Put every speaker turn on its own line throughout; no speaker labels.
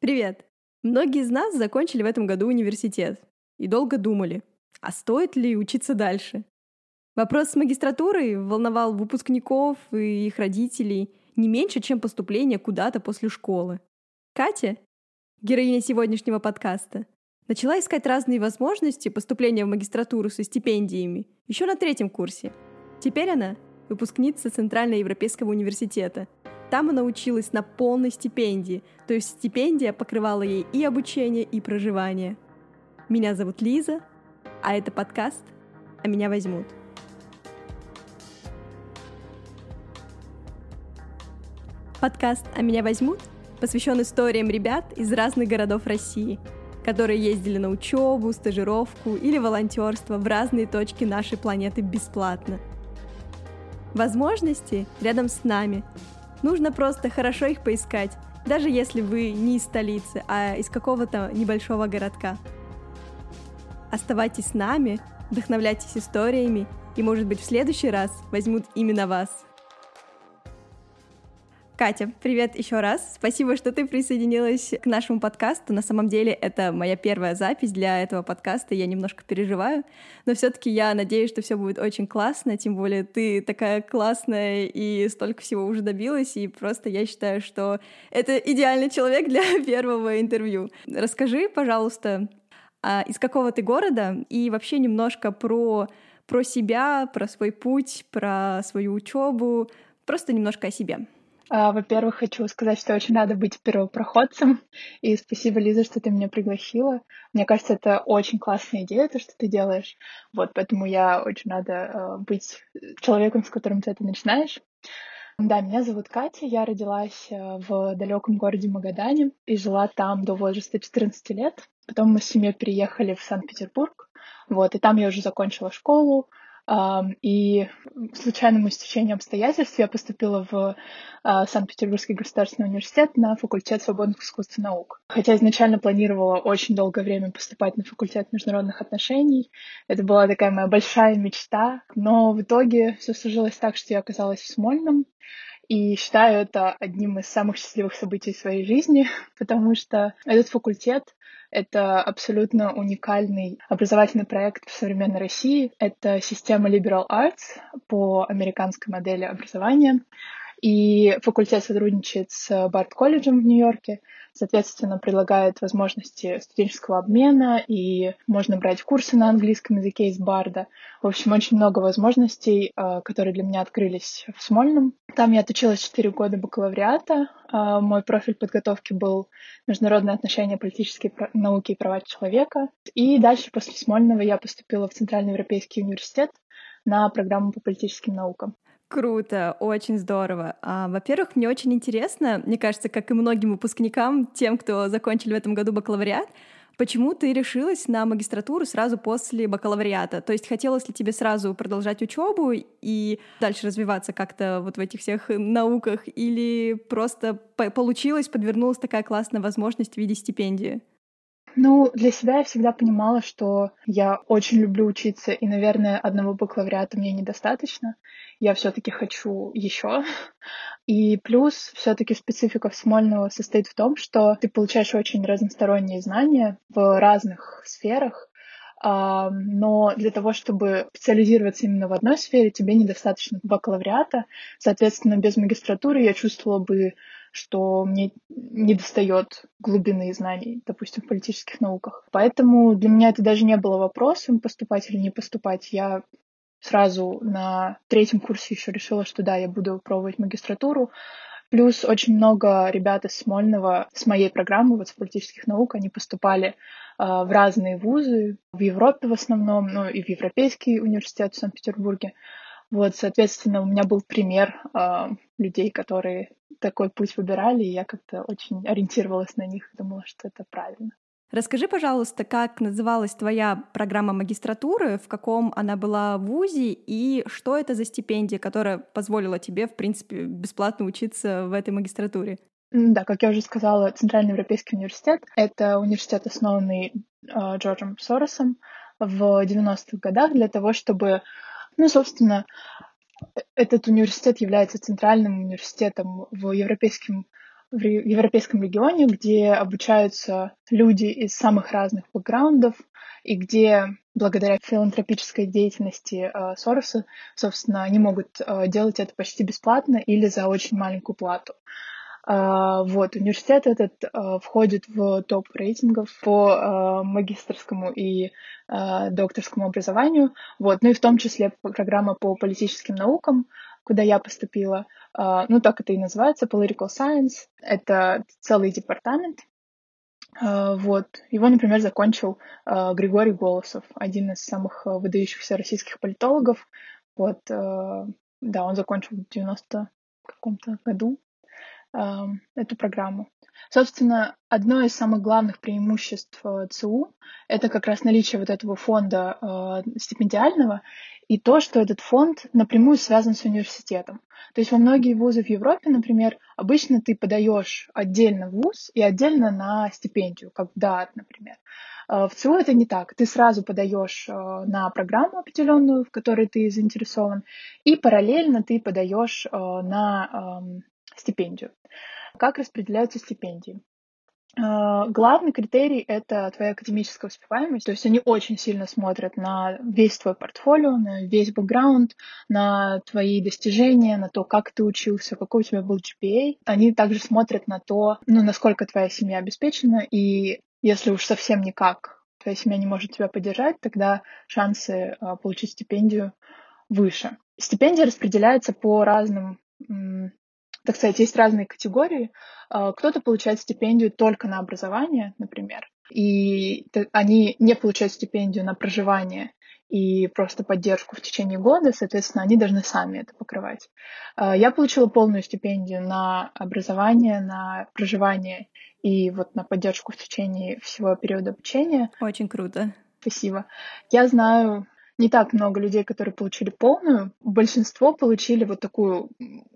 Привет! Многие из нас закончили в этом году университет и долго думали, а стоит ли учиться дальше? Вопрос с магистратурой волновал выпускников и их родителей не меньше, чем поступление куда-то после школы. Катя, героиня сегодняшнего подкаста, начала искать разные возможности поступления в магистратуру со стипендиями еще на третьем курсе. Теперь она выпускница Центральноевропейского университета — там она училась на полной стипендии, то есть стипендия покрывала ей и обучение, и проживание. Меня зовут Лиза, а это подкаст «А меня возьмут». Подкаст «А меня возьмут» посвящен историям ребят из разных городов России, которые ездили на учебу, стажировку или волонтерство в разные точки нашей планеты бесплатно. Возможности рядом с нами, Нужно просто хорошо их поискать, даже если вы не из столицы, а из какого-то небольшого городка. Оставайтесь с нами, вдохновляйтесь историями, и, может быть, в следующий раз возьмут именно вас. Катя, привет еще раз. Спасибо, что ты присоединилась к нашему подкасту. На самом деле это моя первая запись для этого подкаста. Я немножко переживаю, но все-таки я надеюсь, что все будет очень классно. Тем более ты такая классная и столько всего уже добилась. И просто я считаю, что это идеальный человек для первого интервью. Расскажи, пожалуйста, а из какого ты города и вообще немножко про про себя, про свой путь, про свою учебу, просто немножко о себе.
А, во-первых, хочу сказать, что очень рада быть первопроходцем, и спасибо, Лиза, что ты меня пригласила. Мне кажется, это очень классная идея, то, что ты делаешь. Вот, поэтому я очень рада а, быть человеком, с которым ты это начинаешь. Да, меня зовут Катя, я родилась а, в далеком городе Магадане и жила там до возраста 14 лет. Потом мы с семьей переехали в Санкт-Петербург, вот, и там я уже закончила школу, и случайному стечению обстоятельств я поступила в а, Санкт-Петербургский государственный университет на факультет свободных искусств и наук. Хотя изначально планировала очень долгое время поступать на факультет международных отношений. Это была такая моя большая мечта. Но в итоге все сложилось так, что я оказалась в Смольном. И считаю это одним из самых счастливых событий своей жизни, потому что этот факультет это абсолютно уникальный образовательный проект в современной России. Это система Liberal Arts по американской модели образования. И факультет сотрудничает с Барт-колледжем в Нью-Йорке, соответственно, предлагает возможности студенческого обмена, и можно брать курсы на английском языке из Барда. В общем, очень много возможностей, а, которые для меня открылись в Смольном. Там я отучилась 4 года бакалавриата. А, мой профиль подготовки был международные отношения, политические науки и права человека. И дальше, после Смольного, я поступила в Центральный Европейский университет на программу по политическим наукам.
Круто, очень здорово. А, во-первых, мне очень интересно, мне кажется, как и многим выпускникам, тем, кто закончили в этом году бакалавриат, почему ты решилась на магистратуру сразу после бакалавриата? То есть хотелось ли тебе сразу продолжать учебу и дальше развиваться как-то вот в этих всех науках, или просто получилось, подвернулась такая классная возможность в виде стипендии?
Ну, для себя я всегда понимала, что я очень люблю учиться, и, наверное, одного бакалавриата мне недостаточно. Я все-таки хочу еще. И плюс все-таки специфика Смольного состоит в том, что ты получаешь очень разносторонние знания в разных сферах, но для того, чтобы специализироваться именно в одной сфере, тебе недостаточно бакалавриата. Соответственно, без магистратуры я чувствовала бы что мне не достает глубины знаний, допустим, в политических науках. Поэтому для меня это даже не было вопросом, поступать или не поступать. Я сразу на третьем курсе еще решила, что да, я буду пробовать магистратуру. Плюс очень много ребят из Смольного, с моей программы вот, с политических наук, они поступали э, в разные вузы, в Европе в основном, ну и в Европейский университет в Санкт-Петербурге. Вот, соответственно, у меня был пример э, людей, которые такой путь выбирали, и я как-то очень ориентировалась на них, думала, что это правильно.
Расскажи, пожалуйста, как называлась твоя программа магистратуры, в каком она была в ВУЗе, и что это за стипендия, которая позволила тебе, в принципе, бесплатно учиться в этой магистратуре?
Да, как я уже сказала, Центральный Европейский университет — это университет, основанный э, Джорджем Соросом в 90-х годах для того, чтобы ну, собственно, этот университет является центральным университетом в Европейском в европейском регионе, где обучаются люди из самых разных бэкграундов, и где благодаря филантропической деятельности э, Сороса, собственно, они могут э, делать это почти бесплатно или за очень маленькую плату. Uh, вот, университет этот uh, входит в топ рейтингов по uh, магистрскому и докторскому образованию, вот, ну и в том числе программа по политическим наукам, куда я поступила, ну так это и называется, Political Science, это целый департамент, вот. Его, например, закончил Григорий Голосов, один из самых выдающихся российских политологов. Вот, да, он закончил в 90 каком-то году эту программу. Собственно, одно из самых главных преимуществ э, ЦУ — это как раз наличие вот этого фонда э, стипендиального и то, что этот фонд напрямую связан с университетом. То есть во многие вузы в Европе, например, обычно ты подаешь отдельно в вуз и отдельно на стипендию, как в ДААТ, например. Э, в ЦУ это не так. Ты сразу подаешь э, на программу определенную, в которой ты заинтересован, и параллельно ты подаешь на эм, стипендию. Как распределяются стипендии? А, главный критерий — это твоя академическая успеваемость. То есть они очень сильно смотрят на весь твой портфолио, на весь бэкграунд, на твои достижения, на то, как ты учился, какой у тебя был GPA. Они также смотрят на то, ну, насколько твоя семья обеспечена, и если уж совсем никак твоя семья не может тебя поддержать, тогда шансы а, получить стипендию выше. Стипендия распределяется по разным так сказать, есть разные категории. А, кто-то получает стипендию только на образование, например, и они не получают стипендию на проживание и просто поддержку в течение года, соответственно, они должны сами это покрывать. А, я получила полную стипендию на образование, на проживание и вот на поддержку в течение всего периода обучения.
Очень круто.
Спасибо. Я знаю не так много людей, которые получили полную. Большинство получили вот такую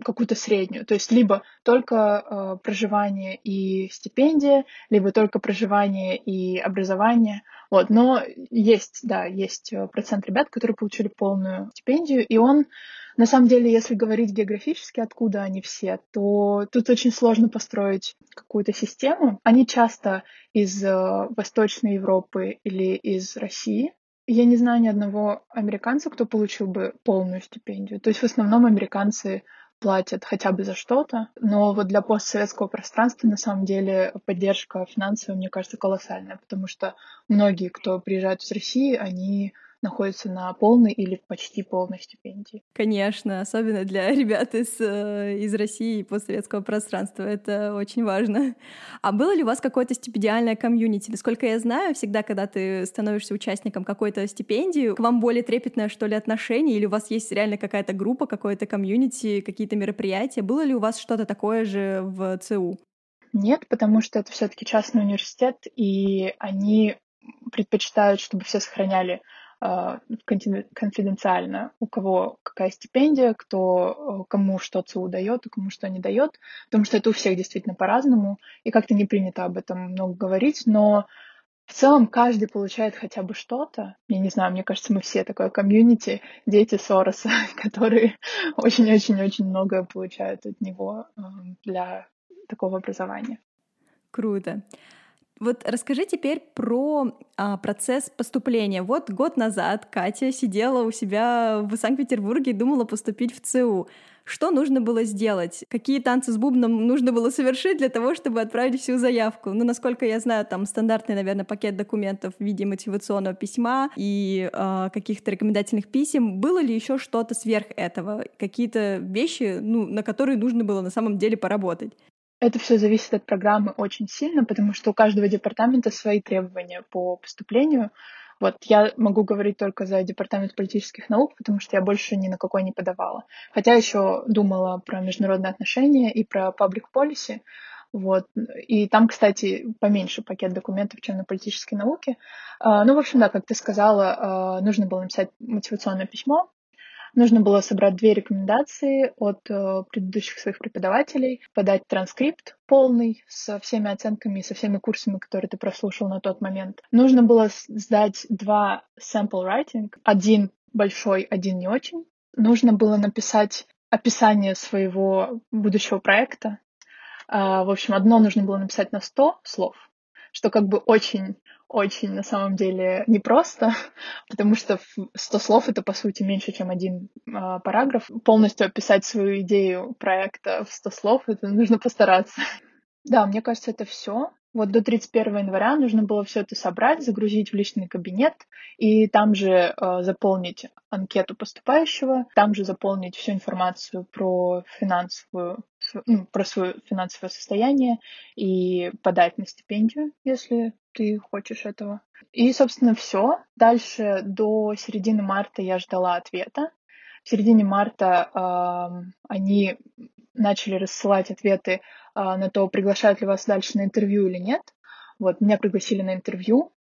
какую-то среднюю. То есть либо только э, проживание и стипендия, либо только проживание и образование. Вот. Но есть, да, есть э, процент ребят, которые получили полную стипендию, и он на самом деле, если говорить географически, откуда они все, то тут очень сложно построить какую-то систему. Они часто из э, Восточной Европы или из России, я не знаю ни одного американца, кто получил бы полную стипендию. То есть в основном американцы платят хотя бы за что-то, но вот для постсоветского пространства на самом деле поддержка финансовая, мне кажется, колоссальная, потому что многие, кто приезжают из России, они находятся на полной или почти полной стипендии.
Конечно, особенно для ребят из, э, из России и постсоветского пространства. Это очень важно. А было ли у вас какое-то стипендиальное комьюнити? Насколько я знаю, всегда, когда ты становишься участником какой-то стипендии, к вам более трепетное, что ли, отношение, или у вас есть реально какая-то группа, какое-то комьюнити, какие-то мероприятия? Было ли у вас что-то такое же в ЦУ?
Нет, потому что это все-таки частный университет, и они предпочитают, чтобы все сохраняли конфиденциально, у кого какая стипендия, кто э, кому что ЦУ дает, и кому что не дает, потому что это у всех действительно по-разному, и как-то не принято об этом много говорить, но в целом каждый получает хотя бы что-то. Я не знаю, мне кажется, мы все такое комьюнити, дети Сороса, которые очень-очень-очень много получают от него э, для такого образования.
Круто. Вот расскажи теперь про а, процесс поступления. Вот год назад Катя сидела у себя в Санкт-Петербурге и думала поступить в ЦУ. Что нужно было сделать? Какие танцы с бубном нужно было совершить для того, чтобы отправить всю заявку? Ну, насколько я знаю, там стандартный, наверное, пакет документов в виде мотивационного письма и э, каких-то рекомендательных писем. Было ли еще что-то сверх этого? Какие-то вещи, ну, на которые нужно было на самом деле поработать?
Это все зависит от программы очень сильно, потому что у каждого департамента свои требования по поступлению. Вот я могу говорить только за департамент политических наук, потому что я больше ни на какой не подавала. Хотя еще думала про международные отношения и про public policy. Вот. И там, кстати, поменьше пакет документов, чем на политические науки. А, ну, в общем, да, как ты сказала, а, нужно было написать мотивационное письмо, Нужно было собрать две рекомендации от э, предыдущих своих преподавателей, подать транскрипт полный со всеми оценками и со всеми курсами, которые ты прослушал на тот момент. Нужно было сдать два sample writing, один большой, один не очень. Нужно было написать описание своего будущего проекта, В общем, одно нужно было написать на 100 слов, что как бы очень очень на самом деле непросто, потому что 100 слов — это, по сути, меньше, чем один э, параграф. Полностью описать свою идею проекта в 100 слов — это нужно постараться. Да, мне кажется, это все. Вот до 31 января нужно было все это собрать, загрузить в личный кабинет и там же э, заполнить анкету поступающего, там же заполнить всю информацию про финансовую, ну, про свое финансовое состояние и подать на стипендию, если ты хочешь этого. И, собственно, все. Дальше до середины марта я ждала ответа. В середине марта э, они начали рассылать ответы э, на то, приглашают ли вас дальше на интервью или нет. Вот, меня пригласили на интервью.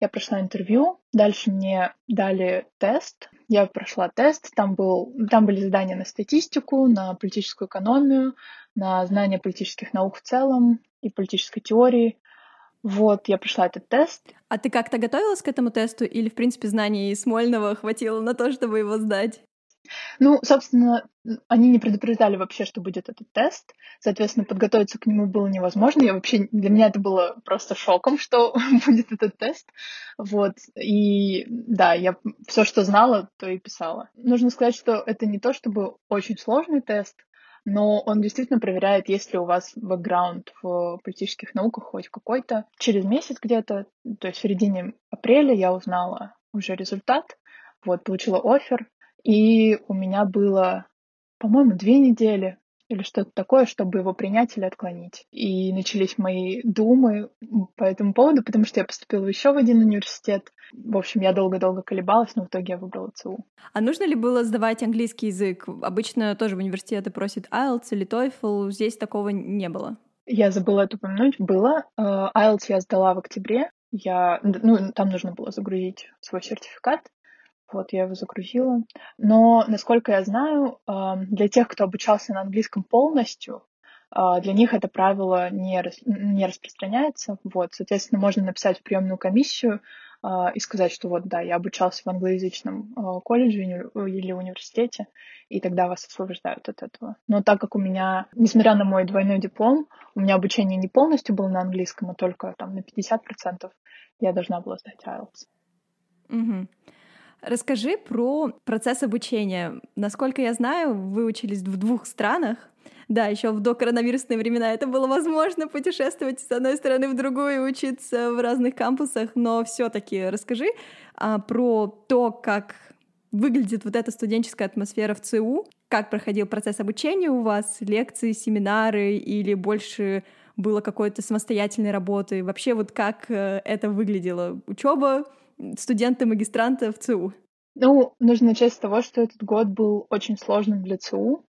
Я прошла интервью, дальше мне дали тест. Я прошла тест, там, был, там были задания на статистику, на политическую экономию, на знание политических наук в целом и политической теории. Вот, я прошла этот тест.
А ты как-то готовилась к этому тесту или, в принципе, знаний Смольного хватило на то, чтобы его сдать?
Ну, собственно, они не предупреждали вообще, что будет этот тест. Соответственно, подготовиться к нему было невозможно. Я вообще, для меня это было просто шоком, что будет этот тест. Вот. И да, я все, что знала, то и писала. Нужно сказать, что это не то чтобы очень сложный тест но он действительно проверяет, есть ли у вас бэкграунд в политических науках хоть какой-то. Через месяц где-то, то есть в середине апреля я узнала уже результат, вот, получила офер, и у меня было, по-моему, две недели или что-то такое, чтобы его принять или отклонить. И начались мои думы по этому поводу, потому что я поступила еще в один университет. В общем, я долго-долго колебалась, но в итоге я выбрала ЦУ.
А нужно ли было сдавать английский язык? Обычно тоже в университеты просят IELTS или TOEFL. Здесь такого не было.
Я забыла это упомянуть. Было. Э, IELTS я сдала в октябре. Я, ну, там нужно было загрузить свой сертификат. Вот, я его загрузила. Но, насколько я знаю, для тех, кто обучался на английском полностью, а, для них это правило не, не распространяется. Вот, соответственно, можно написать в приемную комиссию а, и сказать, что вот, да, я обучался в англоязычном колледже или университете, и тогда вас освобождают от этого. Но так как у меня, несмотря на мой двойной диплом, у меня обучение не полностью было на английском, а только там на 50%, я должна была сдать IELTS.
Угу. Расскажи про процесс обучения. Насколько я знаю, вы учились в двух странах. Да, еще в докоронавирусные времена это было возможно путешествовать с одной стороны в другую и учиться в разных кампусах, но все-таки расскажи а, про то, как выглядит вот эта студенческая атмосфера в ЦУ, как проходил процесс обучения у вас, лекции, семинары или больше было какой-то самостоятельной работы, вообще вот как э, это выглядело, учеба студенты магистранта в ЦУ?
Ну, нужно начать с того, что этот год был очень сложным для ЦУ,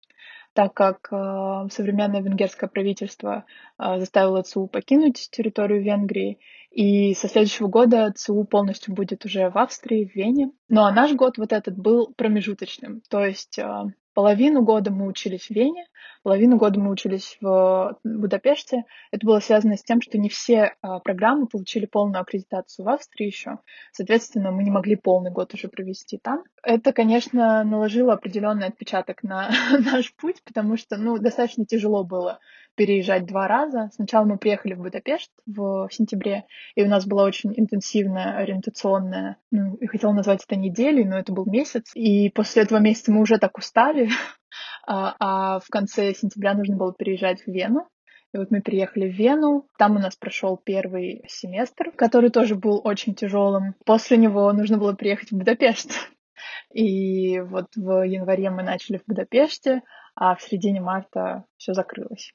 так как э, современное венгерское правительство э, заставило ЦУ покинуть территорию Венгрии, и со следующего года ЦУ полностью будет уже в Австрии, в Вене. Ну а наш год вот этот был промежуточным, то есть э, Половину года мы учились в Вене, половину года мы учились в Будапеште. Это было связано с тем, что не все а, программы получили полную аккредитацию в Австрии еще. Соответственно, мы не могли полный год уже провести там. Это, конечно, наложило определенный отпечаток на наш путь, потому что, ну, достаточно тяжело было переезжать два раза. Сначала мы приехали в Будапешт в сентябре, и у нас была очень интенсивная ориентационная, ну, я хотела назвать это неделей, но это был месяц. И после этого месяца мы уже так устали, а, а в конце сентября нужно было переезжать в Вену. И вот мы переехали в Вену. Там у нас прошел первый семестр, который тоже был очень тяжелым. После него нужно было приехать в Будапешт. И вот в январе мы начали в Будапеште, а в середине марта все закрылось.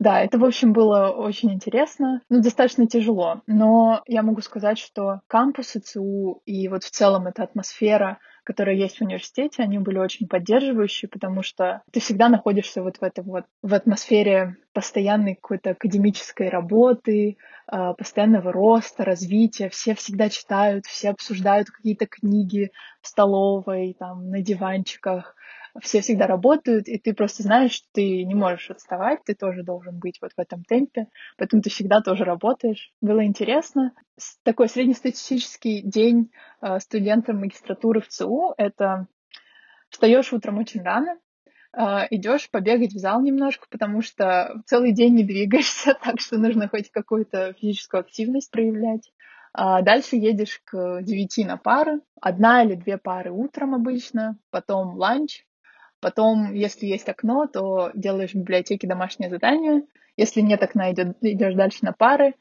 Да, это, в общем, было очень интересно, ну, достаточно тяжело, но я могу сказать, что кампус ИЦУ и вот в целом эта атмосфера, которая есть в университете, они были очень поддерживающие, потому что ты всегда находишься вот в этом вот, в атмосфере постоянной какой-то академической работы, а, постоянного роста, развития. Все всегда читают, все обсуждают какие-то книги в столовой, там, на диванчиках все всегда работают, и ты просто знаешь, что ты не можешь отставать, ты тоже должен быть вот в этом темпе, поэтому ты всегда тоже работаешь. Было интересно. Такой среднестатистический день э, студента магистратуры в ЦУ — это встаешь утром очень рано, э, идешь побегать в зал немножко, потому что целый день не двигаешься, так что нужно хоть какую-то физическую активность проявлять. А дальше едешь к 9 на пары, одна или две пары утром обычно, потом ланч, потом, если есть окно, то делаешь в библиотеке домашнее задание, если нет окна, идешь дальше на пары,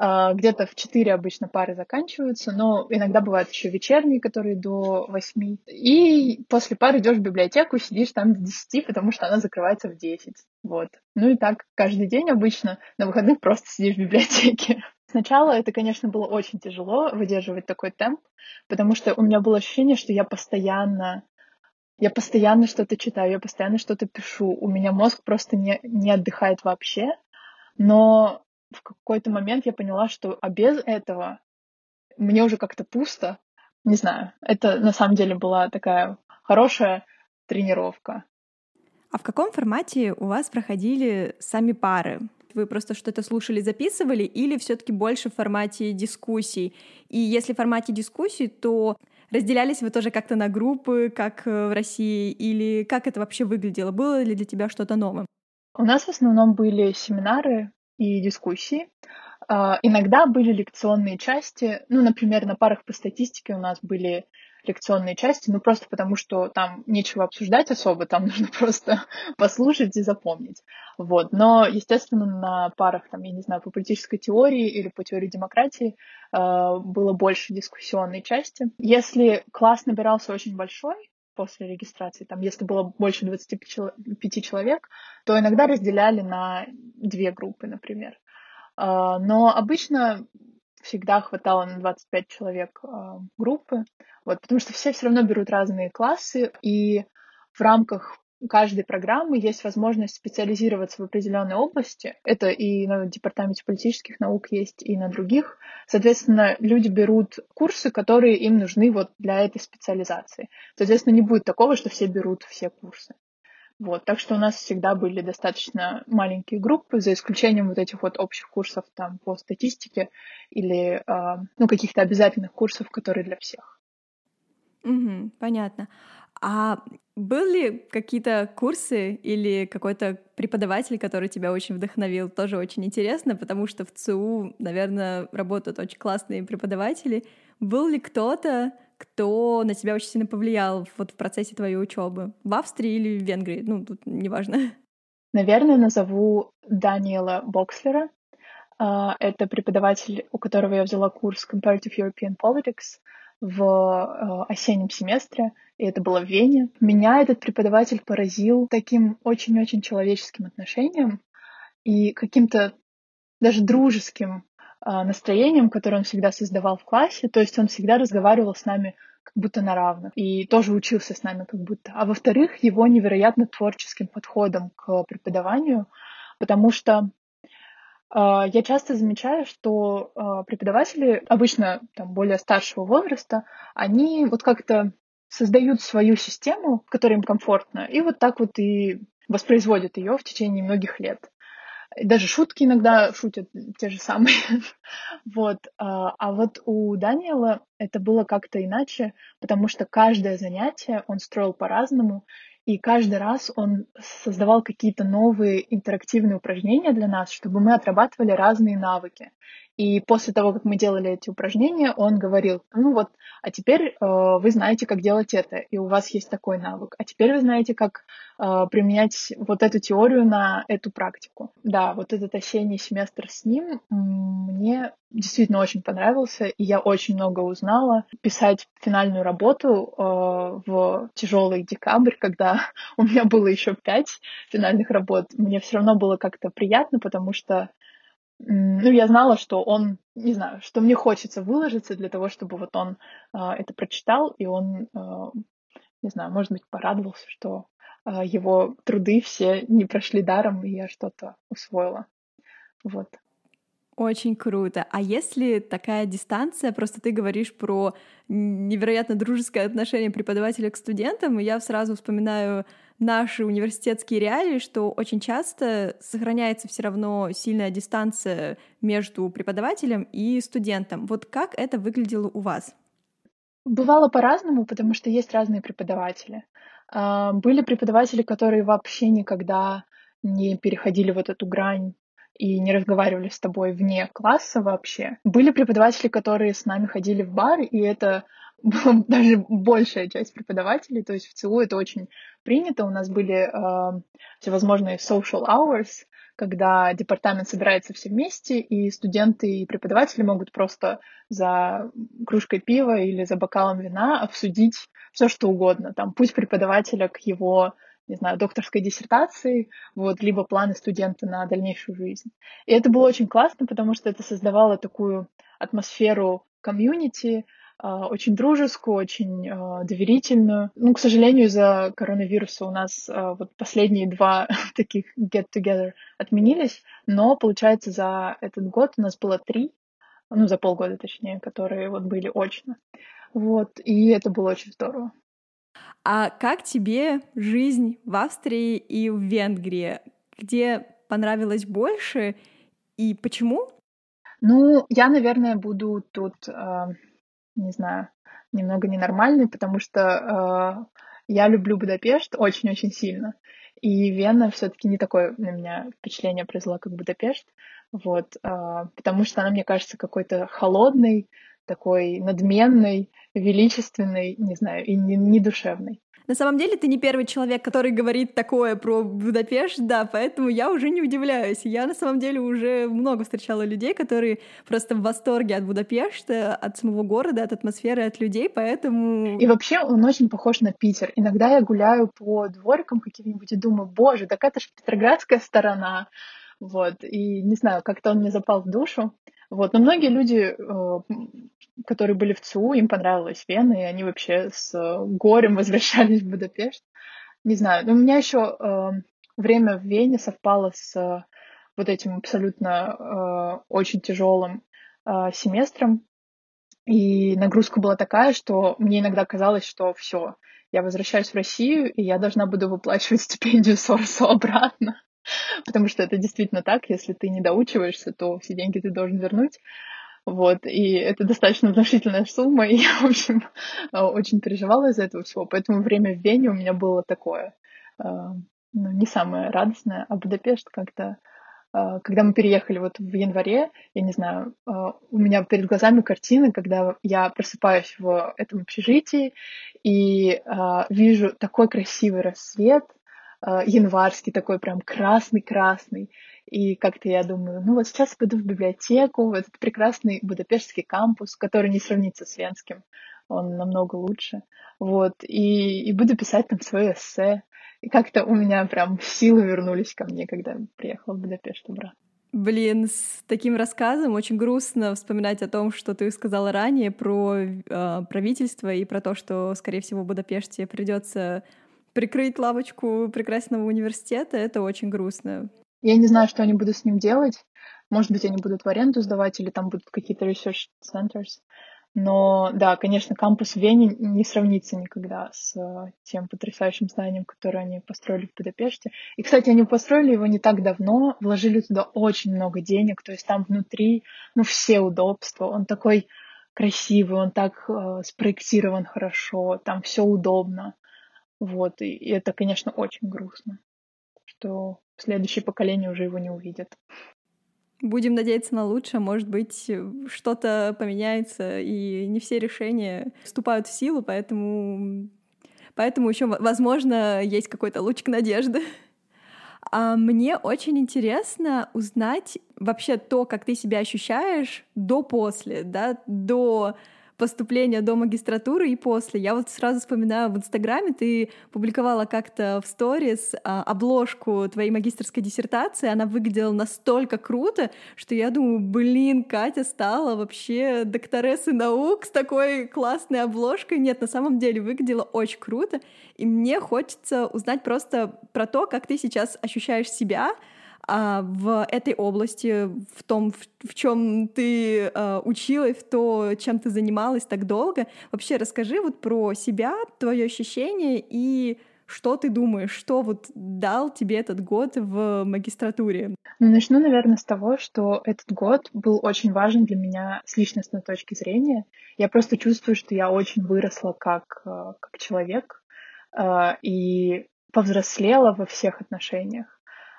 а, где-то в 4 обычно пары заканчиваются, но иногда бывают еще вечерние, которые до 8. И после пары идешь в библиотеку, сидишь там до 10, потому что она закрывается в 10. Вот. Ну и так каждый день обычно. На выходных просто сидишь в библиотеке. Сначала это, конечно, было очень тяжело выдерживать такой темп, потому что у меня было ощущение, что я постоянно я постоянно что-то читаю, я постоянно что-то пишу. У меня мозг просто не, не отдыхает вообще. Но в какой-то момент я поняла, что а без этого мне уже как-то пусто. Не знаю, это на самом деле была такая хорошая тренировка.
А в каком формате у вас проходили сами пары? Вы просто что-то слушали, записывали, или все-таки больше в формате дискуссий? И если в формате дискуссий, то разделялись вы тоже как-то на группы, как э, в России, или как это вообще выглядело? Было ли для тебя что-то новое?
У нас в основном были семинары и дискуссии. А, иногда были лекционные части, ну, например, на парах по статистике у нас были лекционные части, ну, просто потому что там нечего обсуждать особо, там нужно просто послушать и запомнить. Вот. Но, естественно, на парах, там, я не знаю, по политической теории или по теории демократии э, было больше дискуссионной части. Если класс набирался очень большой, после регистрации, там, если было больше 25 человек, то иногда разделяли на две группы, например. А, но обычно всегда хватало на 25 человек а, группы, вот, потому что все все равно берут разные классы, и в рамках каждой программы есть возможность специализироваться в определенной области. Это и на департаменте политических наук есть, и на других. Соответственно, люди берут курсы, которые им нужны вот для этой специализации. Соответственно, не будет такого, что все берут все курсы. Вот, так что у нас всегда были достаточно маленькие группы, за исключением вот этих вот общих курсов там по статистике или э, ну, каких-то обязательных курсов, которые для всех.
Угу, понятно. А были какие-то курсы или какой-то преподаватель, который тебя очень вдохновил? Тоже очень интересно, потому что в ЦУ, наверное, работают очень классные преподаватели. Был ли кто-то, кто на тебя очень сильно повлиял вот в процессе твоей учебы? В Австрии или в Венгрии? Ну, тут неважно.
Наверное, назову Даниэла Бокслера. А, это преподаватель, у которого я взяла курс Comparative European Politics в э, осеннем семестре, и это было в Вене. Меня этот преподаватель поразил таким очень-очень человеческим отношением и каким-то даже дружеским настроением, которое он всегда создавал в классе. То есть он всегда разговаривал с нами как будто на равных, и тоже учился с нами как будто. А во-вторых, его невероятно творческим подходом к преподаванию, потому что а, я часто замечаю, что а, преподаватели, обычно там, более старшего возраста, они вот как-то создают свою систему, которая им комфортна, и вот так вот и воспроизводят ее в течение многих лет. Даже шутки иногда шутят те же самые. вот. А, а вот у Даниэла это было как-то иначе, потому что каждое занятие он строил по-разному, и каждый раз он создавал какие-то новые интерактивные упражнения для нас, чтобы мы отрабатывали разные навыки. И после того, как мы делали эти упражнения, он говорил, ну вот, а теперь э, вы знаете, как делать это, и у вас есть такой навык. А теперь вы знаете, как э, применять вот эту теорию на эту практику. Да, вот этот осенний семестр с ним мне действительно очень понравился, и я очень много узнала. Писать финальную работу э, в тяжелый декабрь, когда у меня было еще пять финальных работ, мне все равно было как-то приятно, потому что ну, я знала, что он, не знаю, что мне хочется выложиться для того, чтобы вот он э, это прочитал, и он, э, не знаю, может быть, порадовался, что э, его труды все не прошли даром, и я что-то усвоила. Вот.
Очень круто. А если такая дистанция, просто ты говоришь про невероятно дружеское отношение преподавателя к студентам, и я сразу вспоминаю наши университетские реалии, что очень часто сохраняется все равно сильная дистанция между преподавателем и студентом. Вот как это выглядело у вас?
Бывало по-разному, потому что есть разные преподаватели. А, были преподаватели, которые вообще никогда не переходили вот эту грань и не разговаривали с тобой вне класса вообще. Были преподаватели, которые с нами ходили в бар, и это даже большая часть преподавателей, то есть в ЦУ это очень принято. У нас были э, всевозможные social hours, когда департамент собирается все вместе, и студенты и преподаватели могут просто за кружкой пива или за бокалом вина обсудить все, что угодно. Там путь преподавателя к его не знаю, докторской диссертации, вот, либо планы студента на дальнейшую жизнь. И это было очень классно, потому что это создавало такую атмосферу комьюнити, а, очень дружескую, очень а, доверительную. Ну, к сожалению, из-за коронавируса у нас а, вот последние два таких get-together отменились, но, получается, за этот год у нас было три, ну, за полгода, точнее, которые вот были очно. Вот, и это было очень здорово.
А как тебе жизнь в Австрии и в Венгрии? Где понравилось больше и почему?
Ну, я, наверное, буду тут не знаю, немного ненормальный, потому что э, я люблю Будапешт очень-очень сильно. И Вена все-таки не такое на меня впечатление произвела, как Будапешт. Вот, э, потому что она, мне кажется, какой-то холодный, такой надменный, величественный, не знаю, и не, не душевный.
На самом деле ты не первый человек, который говорит такое про Будапешт, да, поэтому я уже не удивляюсь. Я на самом деле уже много встречала людей, которые просто в восторге от Будапешта, от самого города, от атмосферы, от людей, поэтому...
И вообще он очень похож на Питер. Иногда я гуляю по дворикам каким-нибудь и думаю, боже, так это же Петроградская сторона. Вот, и не знаю, как-то он мне запал в душу. Вот, но многие люди э, которые были в ЦУ, им понравилась Вена, и они вообще с э, горем возвращались в Будапешт. Не знаю, но у меня еще э, время в Вене совпало с вот этим абсолютно э, очень тяжелым семестром, и нагрузка была такая, что мне иногда казалось, что все, я возвращаюсь в Россию, и я должна буду выплачивать стипендию Сорсу обратно. Потому что это действительно так, если ты не доучиваешься, то все деньги ты должен вернуть. Вот, и это достаточно внушительная сумма, и я, в общем, э, очень переживала из-за этого всего. Поэтому время в Вене у меня было такое, э, ну, не самое радостное, а Будапешт как-то э, когда мы переехали вот в январе, я не знаю, у меня перед глазами картины, когда я просыпаюсь в этом общежитии и вижу такой красивый рассвет, январский такой прям красный-красный, и как-то я думаю, ну вот сейчас пойду в библиотеку, в этот прекрасный Будапештский кампус, который не сравнится с Венским, он намного лучше. Вот, и, и буду писать там свое эссе. И как-то у меня прям силы вернулись ко мне, когда приехала в Будапешт обратно.
Блин, с таким рассказом очень грустно вспоминать о том, что ты сказала ранее про э, правительство и про то, что, скорее всего, в Будапеште придется прикрыть лавочку прекрасного университета. Это очень грустно.
Я не знаю, что они будут с ним делать. Может быть, они будут в аренду сдавать, или там будут какие-то research centers. Но да, конечно, кампус в Вене не сравнится никогда с э, тем потрясающим зданием, которое они построили в Будапеште. И, кстати, они построили его не так давно, вложили туда очень много денег, то есть там внутри, ну, все удобства. Он такой красивый, он так э, спроектирован хорошо, там все удобно. Вот, и, и это, конечно, очень грустно, что следующее поколение уже его не увидит.
Будем надеяться на лучшее. Может быть, что-то поменяется, и не все решения вступают в силу, поэтому, поэтому еще, возможно, есть какой-то лучик надежды. А мне очень интересно узнать вообще то, как ты себя ощущаешь до-после, да, до поступления до магистратуры и после. Я вот сразу вспоминаю, в Инстаграме ты публиковала как-то в сторис а, обложку твоей магистрской диссертации, она выглядела настолько круто, что я думаю, блин, Катя стала вообще докторессой наук с такой классной обложкой. Нет, на самом деле выглядело очень круто, и мне хочется узнать просто про то, как ты сейчас ощущаешь себя, а, в этой области, в том, в, в чем ты а, училась, в то, чем ты занималась так долго. Вообще расскажи вот про себя, твое ощущение и что ты думаешь, что вот дал тебе этот год в магистратуре?
Ну, начну, наверное, с того, что этот год был очень важен для меня с личностной точки зрения. Я просто чувствую, что я очень выросла как, а, как человек, э, и повзрослела во всех отношениях.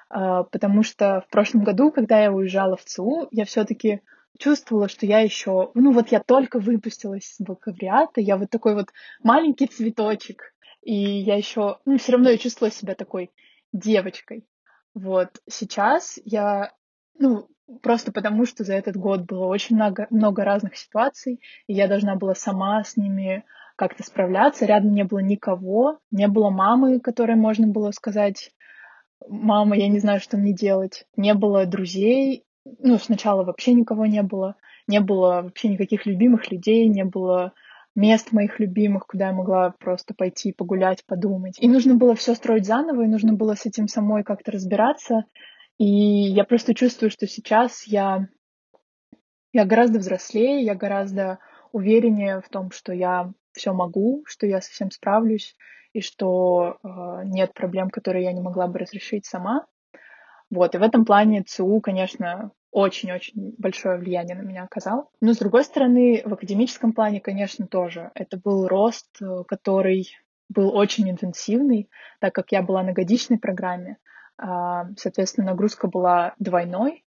Э, потому что в прошлом году, когда я уезжала в ЦУ, я все-таки чувствовала, что я еще, ну вот я только выпустилась из бакалавриата, я вот такой вот маленький цветочек, и я еще, ну все равно я чувствовала себя такой девочкой. Вот сейчас я, ну просто потому, что за этот год было очень много, много разных ситуаций, и я должна была сама с ними как-то справляться. Рядом не было никого, не было мамы, которой можно было сказать, мама, я не знаю, что мне делать. Не было друзей, ну, сначала вообще никого не было, не было вообще никаких любимых людей, не было мест моих любимых, куда я могла просто пойти погулять, подумать. И нужно было все строить заново, и нужно было с этим самой как-то разбираться. И я просто чувствую, что сейчас я, я гораздо взрослее, я гораздо увереннее в том, что я все могу, что я совсем справлюсь, и что э, нет проблем, которые я не могла бы разрешить сама. Вот, и в этом плане ЦУ, конечно, очень-очень большое влияние на меня оказал. Но, с другой стороны, в академическом плане, конечно, тоже. Это был рост, э, который был очень интенсивный, так как я была на годичной программе. А, соответственно, нагрузка была двойной,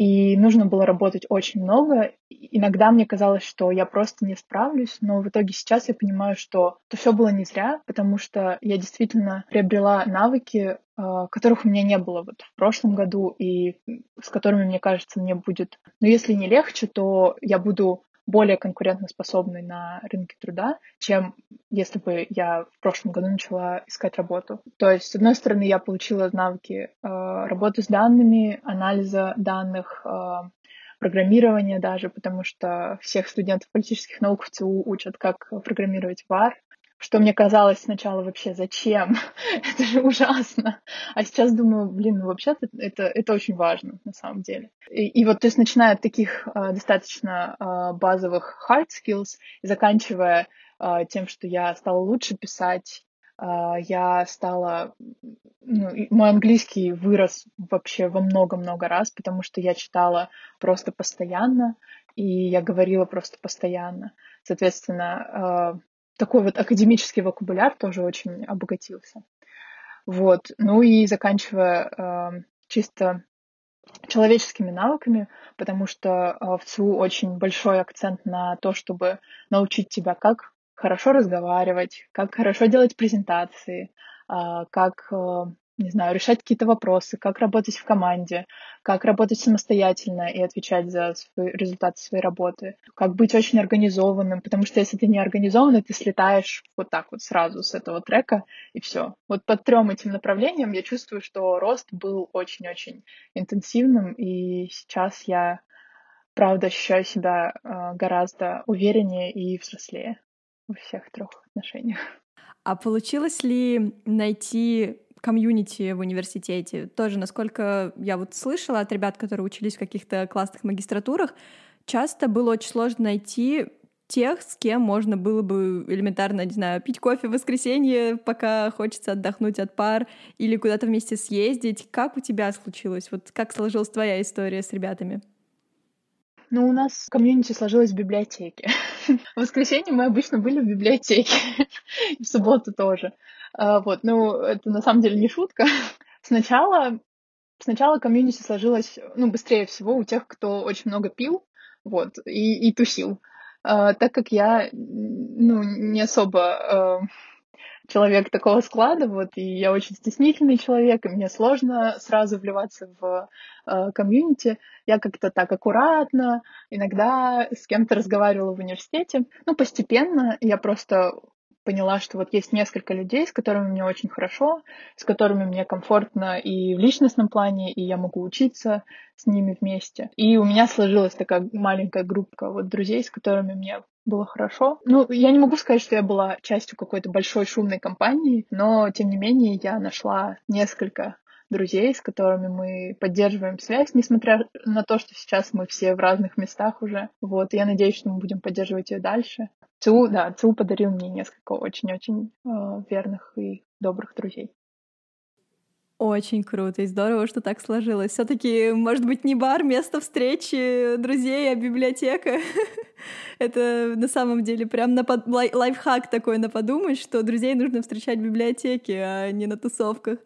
и нужно было работать очень много. Иногда мне казалось, что я просто не справлюсь, но в итоге сейчас я понимаю, что это все было не зря, потому что я действительно приобрела навыки, а, которых у меня не было вот в прошлом году и с которыми, мне кажется, мне будет, ну, если не легче, то я буду более конкурентоспособной на рынке труда, чем если бы я в прошлом году начала искать работу. То есть, с одной стороны, я получила навыки э, работы с данными, анализа данных, э, программирования даже, потому что всех студентов политических наук в ЦУ учат, как программировать в что мне казалось сначала вообще зачем, это же ужасно. А сейчас думаю, блин, ну вообще-то это, это очень важно на самом деле. И, и вот, то есть, начиная от таких э, достаточно э, базовых hard skills и заканчивая э, тем, что я стала лучше писать, э, я стала, ну, мой английский вырос вообще во много-много раз, потому что я читала просто постоянно, и я говорила просто постоянно. Соответственно, такой вот академический вокабуляр тоже очень обогатился. Вот. Ну и заканчивая э, чисто человеческими навыками, потому что э, в ЦУ очень большой акцент на то, чтобы научить тебя, как хорошо разговаривать, как хорошо делать презентации, э, как э, не знаю, решать какие-то вопросы, как работать в команде, как работать самостоятельно и отвечать за свои, результаты своей работы, как быть очень организованным, потому что если ты не организованный, ты слетаешь вот так вот сразу с этого трека, и все. Вот по трем этим направлениям я чувствую, что рост был очень-очень интенсивным, и сейчас я, правда, ощущаю себя э, гораздо увереннее и взрослее во всех трех отношениях.
А получилось ли найти комьюнити в университете. Тоже, насколько я вот слышала от ребят, которые учились в каких-то классных магистратурах, часто было очень сложно найти тех, с кем можно было бы элементарно, не знаю, пить кофе в воскресенье, пока хочется отдохнуть от пар, или куда-то вместе съездить. Как у тебя случилось? Вот как сложилась твоя история с ребятами?
Ну, у нас комьюнити сложилось в библиотеке. В воскресенье мы обычно были в библиотеке. И в субботу тоже. А, вот, ну, это на самом деле не шутка. Сначала, сначала комьюнити сложилось, ну, быстрее всего у тех, кто очень много пил, вот, и, и тусил. Uh, так как я, ну, не особо uh, человек такого склада, вот, и я очень стеснительный человек, и мне сложно сразу вливаться в uh, комьюнити. Я как-то так аккуратно, иногда с кем-то разговаривала в университете. Ну, постепенно я просто поняла, что вот есть несколько людей, с которыми мне очень хорошо, с которыми мне комфортно и в личностном плане, и я могу учиться с ними вместе. И у меня сложилась такая маленькая группа вот друзей, с которыми мне было хорошо. Ну, я не могу сказать, что я была частью какой-то большой шумной компании, но, тем не менее, я нашла несколько друзей, с которыми мы поддерживаем связь, несмотря на то, что сейчас мы все в разных местах уже. Вот, я надеюсь, что мы будем поддерживать ее дальше. ЦУ, да, ЦУ подарил мне несколько очень-очень э, верных и добрых друзей.
Очень круто и здорово, что так сложилось. Все-таки, может быть, не бар, место встречи друзей, а библиотека. Это на самом деле прям на под... лай... лайфхак такой на подумать, что друзей нужно встречать в библиотеке, а не на тусовках.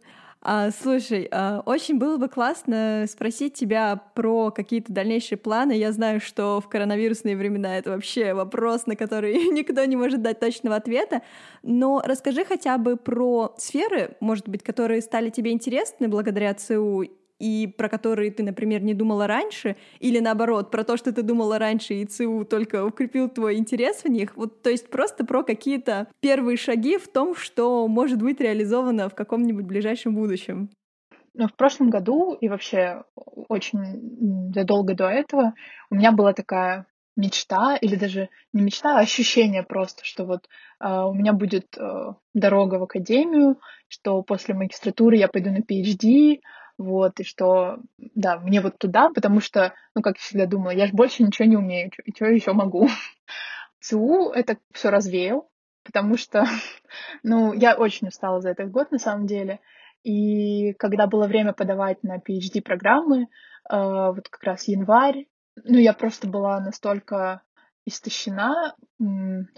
А, слушай, а, очень было бы классно спросить тебя про какие-то дальнейшие планы. Я знаю, что в коронавирусные времена это вообще вопрос, на который никто не может дать точного ответа. Но расскажи хотя бы про сферы, может быть, которые стали тебе интересны благодаря ЦУ и про которые ты, например, не думала раньше, или наоборот, про то, что ты думала раньше, и ЦУ только укрепил твой интерес в них. Вот, то есть просто про какие-то первые шаги в том, что может быть реализовано в каком-нибудь ближайшем будущем.
Ну, в прошлом году и вообще очень задолго до этого у меня была такая мечта, или даже не мечта, а ощущение просто, что вот э, у меня будет э, дорога в академию, что после магистратуры я пойду на PhD, вот, и что, да, мне вот туда, потому что, ну, как я всегда думала, я же больше ничего не умею, и что еще могу. ЦУ это все развеял, потому что, ну, я очень устала за этот год, на самом деле, и когда было время подавать на PhD-программы, э, вот как раз январь, ну, я просто была настолько истощена,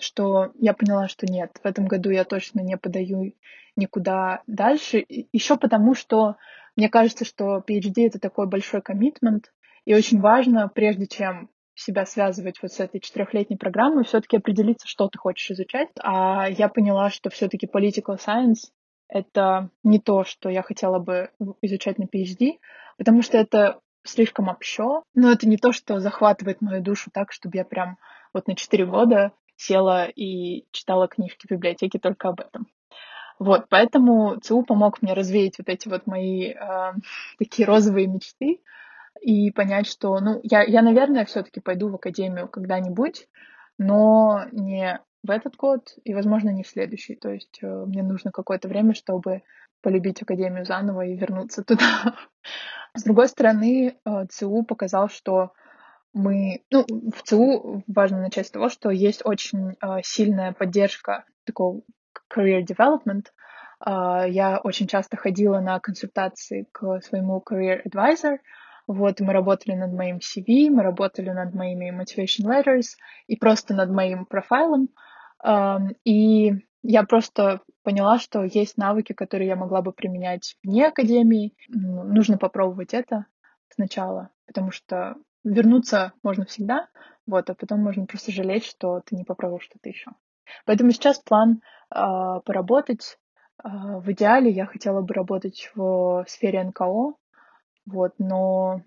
что я поняла, что нет, в этом году я точно не подаю никуда дальше. Еще потому, что мне кажется, что PhD — это такой большой коммитмент, и очень важно, прежде чем себя связывать вот с этой четырехлетней программой, все-таки определиться, что ты хочешь изучать. А я поняла, что все-таки political science — это не то, что я хотела бы изучать на PhD, потому что это слишком общо, но это не то, что захватывает мою душу так, чтобы я прям вот на четыре года села и читала книжки в библиотеке только об этом. Вот, поэтому ЦУ помог мне развеять вот эти вот мои э, такие розовые мечты и понять, что, ну, я, я наверное, все-таки пойду в академию когда-нибудь, но не в этот год и, возможно, не в следующий. То есть э, мне нужно какое-то время, чтобы полюбить академию заново и вернуться туда. С другой стороны, э, ЦУ показал, что мы, ну, в ЦУ важно начать с того, что есть очень э, сильная поддержка такого career development. Uh, я очень часто ходила на консультации к своему career advisor. Вот, мы работали над моим CV, мы работали над моими motivation letters и просто над моим профайлом. И я просто поняла, что есть навыки, которые я могла бы применять вне академии. Нужно попробовать это сначала, потому что вернуться можно всегда, вот, а потом можно просто жалеть, что ты не попробовал что-то еще. Поэтому сейчас план э, поработать. Э, в идеале я хотела бы работать в сфере НКО, вот, но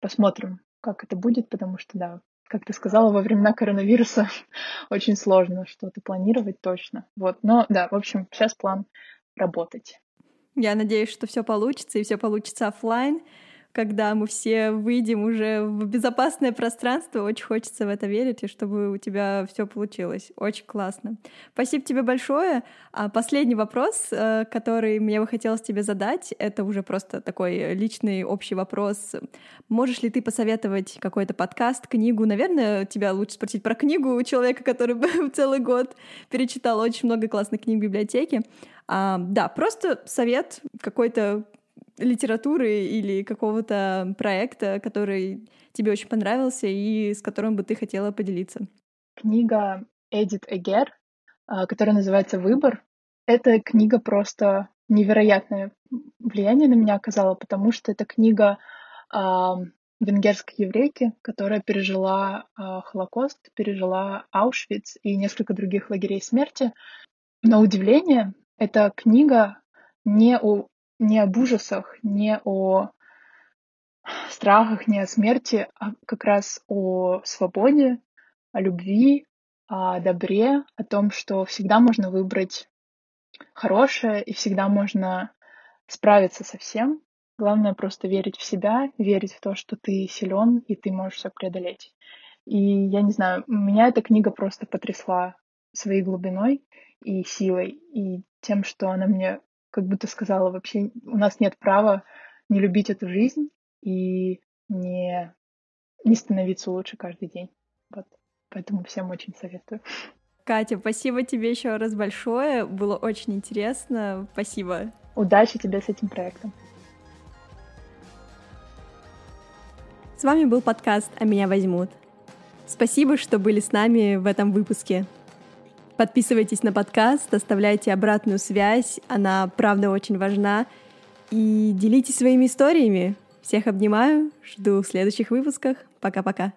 посмотрим, как это будет, потому что, да, как ты сказала, во времена коронавируса очень сложно что-то планировать точно. Вот, но да, в общем, сейчас план работать.
Я надеюсь, что все получится и все получится офлайн когда мы все выйдем уже в безопасное пространство. Очень хочется в это верить, и чтобы у тебя все получилось. Очень классно. Спасибо тебе большое. А последний вопрос, э, который мне бы хотелось тебе задать, это уже просто такой личный общий вопрос. Можешь ли ты посоветовать какой-то подкаст, книгу? Наверное, тебя лучше спросить про книгу у человека, который целый год перечитал очень много классных книг в библиотеке. А, да, просто совет какой-то литературы или какого-то проекта, который тебе очень понравился и с которым бы ты хотела поделиться?
Книга Эдит Эгер, а, которая называется «Выбор». Эта книга просто невероятное влияние на меня оказала, потому что это книга э, венгерской еврейки, которая пережила э, Холокост, пережила Аушвиц и несколько других лагерей смерти. На удивление, эта книга не о не об ужасах, не о страхах, не о смерти, а как раз о свободе, о любви, о добре, о том, что всегда можно выбрать хорошее и всегда можно справиться со всем. Главное просто верить в себя, верить в то, что ты силен и ты можешь все преодолеть. И я не знаю, меня эта книга просто потрясла своей глубиной и силой, и тем, что она мне как будто сказала, вообще у нас нет права не любить эту жизнь и не, не становиться лучше каждый день. Вот. Поэтому всем очень советую.
Катя, спасибо тебе еще раз большое. Было очень интересно. Спасибо.
Удачи тебе с этим проектом.
С вами был подкаст «А меня возьмут». Спасибо, что были с нами в этом выпуске. Подписывайтесь на подкаст, оставляйте обратную связь, она правда очень важна. И делитесь своими историями. Всех обнимаю, жду в следующих выпусках. Пока-пока.